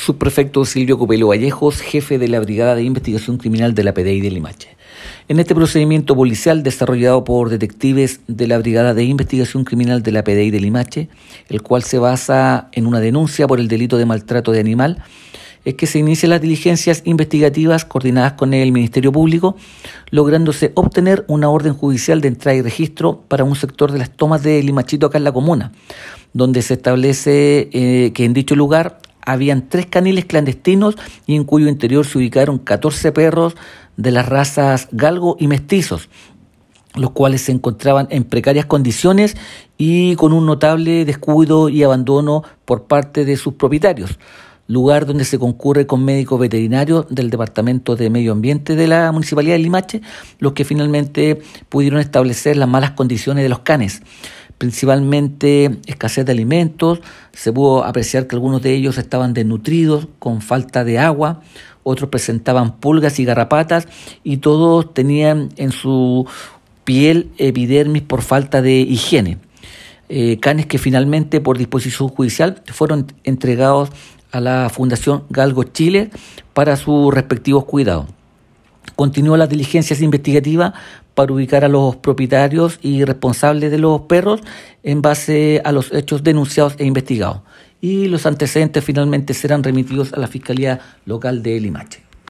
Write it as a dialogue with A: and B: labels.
A: subprefecto Silvio Copelo Vallejos, jefe de la Brigada de Investigación Criminal de la PDI de Limache. En este procedimiento policial desarrollado por detectives de la Brigada de Investigación Criminal de la PDI de Limache, el cual se basa en una denuncia por el delito de maltrato de animal, es que se inician las diligencias investigativas coordinadas con el Ministerio Público, lográndose obtener una orden judicial de entrada y registro para un sector de las tomas de Limachito acá en la comuna, donde se establece eh, que en dicho lugar habían tres caniles clandestinos y en cuyo interior se ubicaron 14 perros de las razas galgo y mestizos, los cuales se encontraban en precarias condiciones y con un notable descuido y abandono por parte de sus propietarios lugar donde se concurre con médicos veterinarios del Departamento de Medio Ambiente de la Municipalidad de Limache, los que finalmente pudieron establecer las malas condiciones de los canes principalmente escasez de alimentos, se pudo apreciar que algunos de ellos estaban desnutridos, con falta de agua, otros presentaban pulgas y garrapatas y todos tenían en su piel epidermis por falta de higiene. Eh, canes que finalmente por disposición judicial fueron entregados a la Fundación Galgo Chile para sus respectivos cuidados. Continúa las diligencias investigativas para ubicar a los propietarios y responsables de los perros en base a los hechos denunciados e investigados. Y los antecedentes finalmente serán remitidos a la Fiscalía Local de Limache.